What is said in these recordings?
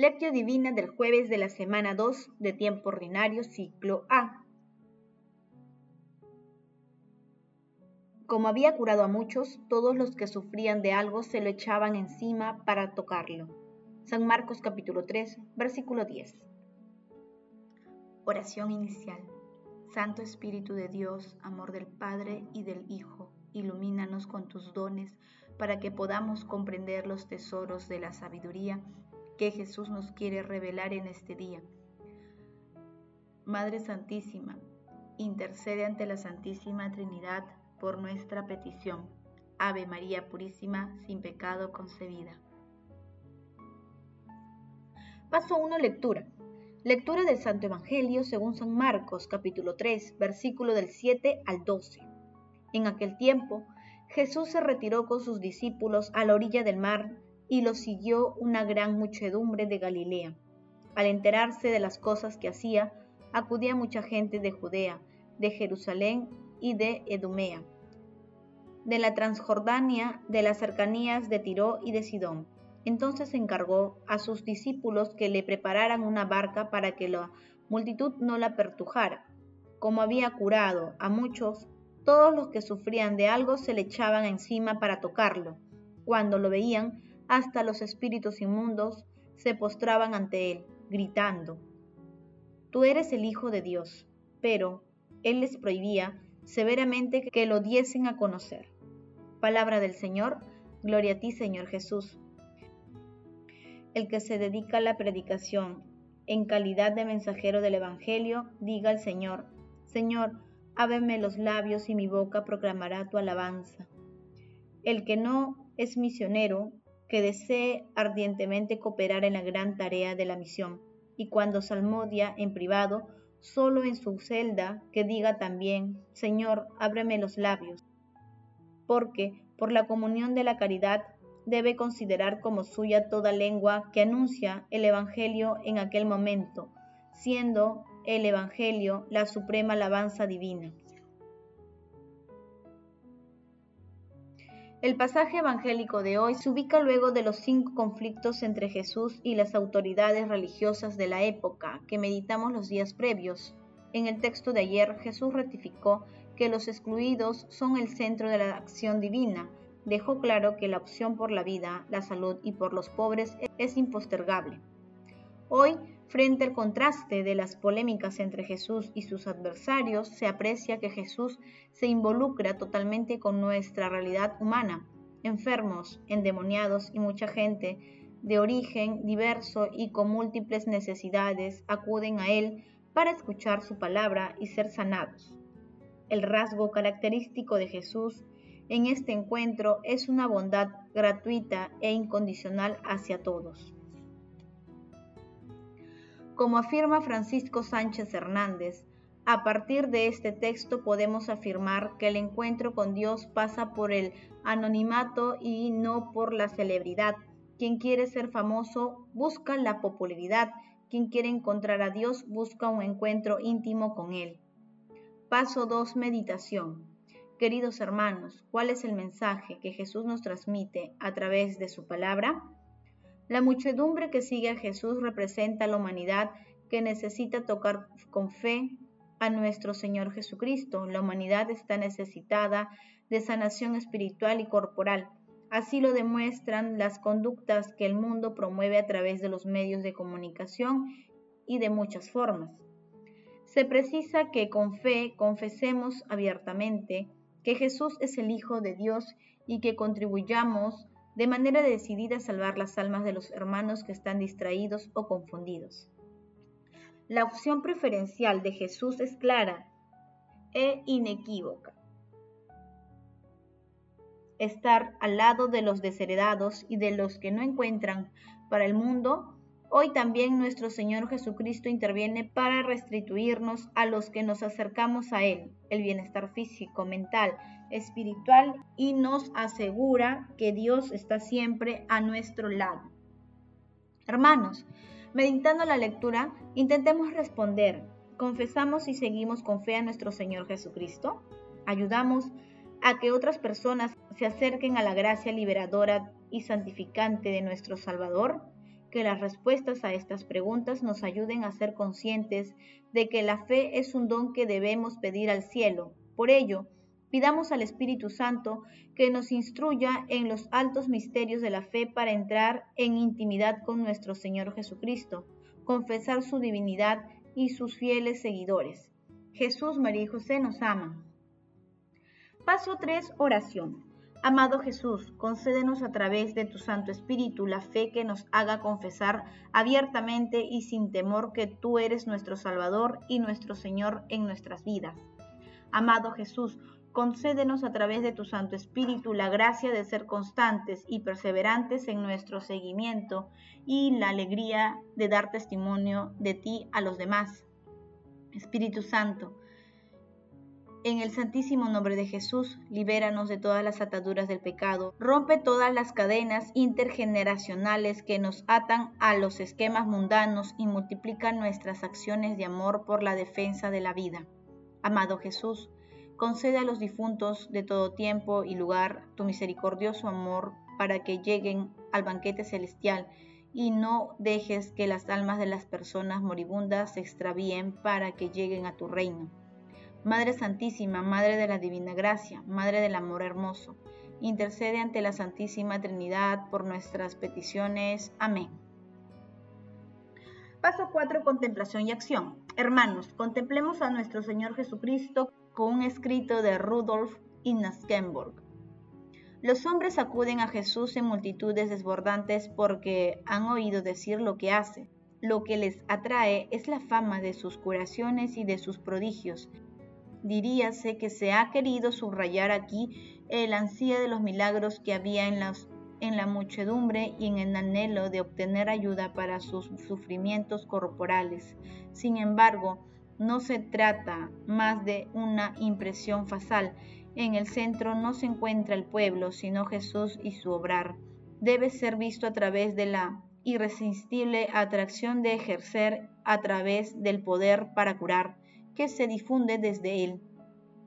Lectio Divina del jueves de la semana 2 de tiempo ordinario, ciclo A. Como había curado a muchos, todos los que sufrían de algo se lo echaban encima para tocarlo. San Marcos capítulo 3, versículo 10. Oración inicial. Santo Espíritu de Dios, amor del Padre y del Hijo, ilumínanos con tus dones para que podamos comprender los tesoros de la sabiduría que Jesús nos quiere revelar en este día. Madre Santísima, intercede ante la Santísima Trinidad por nuestra petición. Ave María Purísima, sin pecado concebida. Paso 1. Lectura. Lectura del Santo Evangelio según San Marcos, capítulo 3, versículo del 7 al 12. En aquel tiempo, Jesús se retiró con sus discípulos a la orilla del mar y lo siguió una gran muchedumbre de Galilea. Al enterarse de las cosas que hacía, acudía mucha gente de Judea, de Jerusalén y de Edumea, de la Transjordania, de las cercanías de Tiro y de Sidón. Entonces encargó a sus discípulos que le prepararan una barca para que la multitud no la pertujara. Como había curado a muchos, todos los que sufrían de algo se le echaban encima para tocarlo. Cuando lo veían, hasta los espíritus inmundos se postraban ante él, gritando, Tú eres el Hijo de Dios. Pero él les prohibía severamente que lo diesen a conocer. Palabra del Señor, gloria a ti Señor Jesús. El que se dedica a la predicación en calidad de mensajero del Evangelio, diga al Señor, Señor, ábreme los labios y mi boca proclamará tu alabanza. El que no es misionero, que desee ardientemente cooperar en la gran tarea de la misión, y cuando salmodia en privado, solo en su celda, que diga también, Señor, ábreme los labios, porque por la comunión de la caridad debe considerar como suya toda lengua que anuncia el Evangelio en aquel momento, siendo el Evangelio la suprema alabanza divina. El pasaje evangélico de hoy se ubica luego de los cinco conflictos entre Jesús y las autoridades religiosas de la época que meditamos los días previos. En el texto de ayer Jesús ratificó que los excluidos son el centro de la acción divina. Dejó claro que la opción por la vida, la salud y por los pobres es impostergable. Hoy Frente al contraste de las polémicas entre Jesús y sus adversarios, se aprecia que Jesús se involucra totalmente con nuestra realidad humana. Enfermos, endemoniados y mucha gente de origen diverso y con múltiples necesidades acuden a Él para escuchar su palabra y ser sanados. El rasgo característico de Jesús en este encuentro es una bondad gratuita e incondicional hacia todos. Como afirma Francisco Sánchez Hernández, a partir de este texto podemos afirmar que el encuentro con Dios pasa por el anonimato y no por la celebridad. Quien quiere ser famoso busca la popularidad. Quien quiere encontrar a Dios busca un encuentro íntimo con Él. Paso 2. Meditación. Queridos hermanos, ¿cuál es el mensaje que Jesús nos transmite a través de su palabra? La muchedumbre que sigue a Jesús representa a la humanidad que necesita tocar con fe a nuestro Señor Jesucristo. La humanidad está necesitada de sanación espiritual y corporal. Así lo demuestran las conductas que el mundo promueve a través de los medios de comunicación y de muchas formas. Se precisa que con fe confesemos abiertamente que Jesús es el Hijo de Dios y que contribuyamos de manera decidida a salvar las almas de los hermanos que están distraídos o confundidos. La opción preferencial de Jesús es clara e inequívoca. Estar al lado de los desheredados y de los que no encuentran para el mundo Hoy también nuestro Señor Jesucristo interviene para restituirnos a los que nos acercamos a Él, el bienestar físico, mental, espiritual y nos asegura que Dios está siempre a nuestro lado. Hermanos, meditando la lectura, intentemos responder, ¿confesamos y seguimos con fe a nuestro Señor Jesucristo? ¿Ayudamos a que otras personas se acerquen a la gracia liberadora y santificante de nuestro Salvador? Que las respuestas a estas preguntas nos ayuden a ser conscientes de que la fe es un don que debemos pedir al cielo. Por ello, pidamos al Espíritu Santo que nos instruya en los altos misterios de la fe para entrar en intimidad con nuestro Señor Jesucristo, confesar su divinidad y sus fieles seguidores. Jesús, María y José nos aman. Paso 3. Oración. Amado Jesús, concédenos a través de tu Santo Espíritu la fe que nos haga confesar abiertamente y sin temor que tú eres nuestro Salvador y nuestro Señor en nuestras vidas. Amado Jesús, concédenos a través de tu Santo Espíritu la gracia de ser constantes y perseverantes en nuestro seguimiento y la alegría de dar testimonio de ti a los demás. Espíritu Santo, en el santísimo nombre de Jesús, libéranos de todas las ataduras del pecado, rompe todas las cadenas intergeneracionales que nos atan a los esquemas mundanos y multiplica nuestras acciones de amor por la defensa de la vida. Amado Jesús, concede a los difuntos de todo tiempo y lugar tu misericordioso amor para que lleguen al banquete celestial y no dejes que las almas de las personas moribundas se extravíen para que lleguen a tu reino. Madre Santísima, Madre de la Divina Gracia, Madre del Amor Hermoso, intercede ante la Santísima Trinidad por nuestras peticiones. Amén. Paso 4. Contemplación y acción. Hermanos, contemplemos a nuestro Señor Jesucristo con un escrito de Rudolf Innaskenborg. Los hombres acuden a Jesús en multitudes desbordantes porque han oído decir lo que hace. Lo que les atrae es la fama de sus curaciones y de sus prodigios, diríase que se ha querido subrayar aquí el ansía de los milagros que había en, en la muchedumbre y en el anhelo de obtener ayuda para sus sufrimientos corporales. Sin embargo, no se trata más de una impresión fasal. En el centro no se encuentra el pueblo, sino Jesús y su obrar. Debe ser visto a través de la irresistible atracción de ejercer a través del poder para curar que se difunde desde él.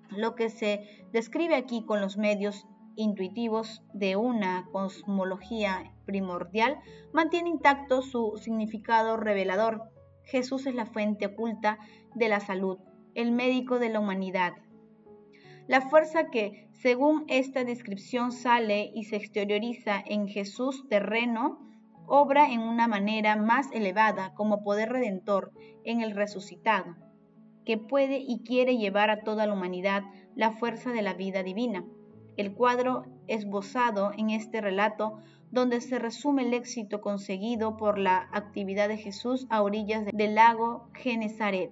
Lo que se describe aquí con los medios intuitivos de una cosmología primordial mantiene intacto su significado revelador. Jesús es la fuente oculta de la salud, el médico de la humanidad. La fuerza que, según esta descripción, sale y se exterioriza en Jesús terreno, obra en una manera más elevada como poder redentor en el resucitado que puede y quiere llevar a toda la humanidad la fuerza de la vida divina. El cuadro esbozado en este relato donde se resume el éxito conseguido por la actividad de Jesús a orillas del lago Genezaret,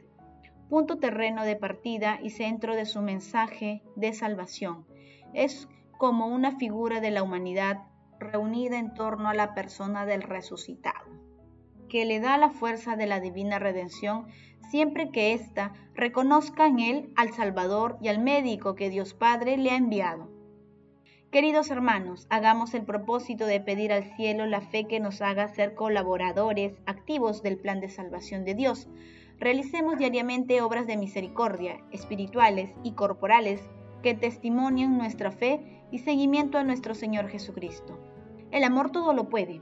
punto terreno de partida y centro de su mensaje de salvación. Es como una figura de la humanidad reunida en torno a la persona del resucitado, que le da la fuerza de la divina redención siempre que ésta reconozca en él al Salvador y al médico que Dios Padre le ha enviado. Queridos hermanos, hagamos el propósito de pedir al cielo la fe que nos haga ser colaboradores activos del plan de salvación de Dios. Realicemos diariamente obras de misericordia, espirituales y corporales, que testimonien nuestra fe y seguimiento a nuestro Señor Jesucristo. El amor todo lo puede.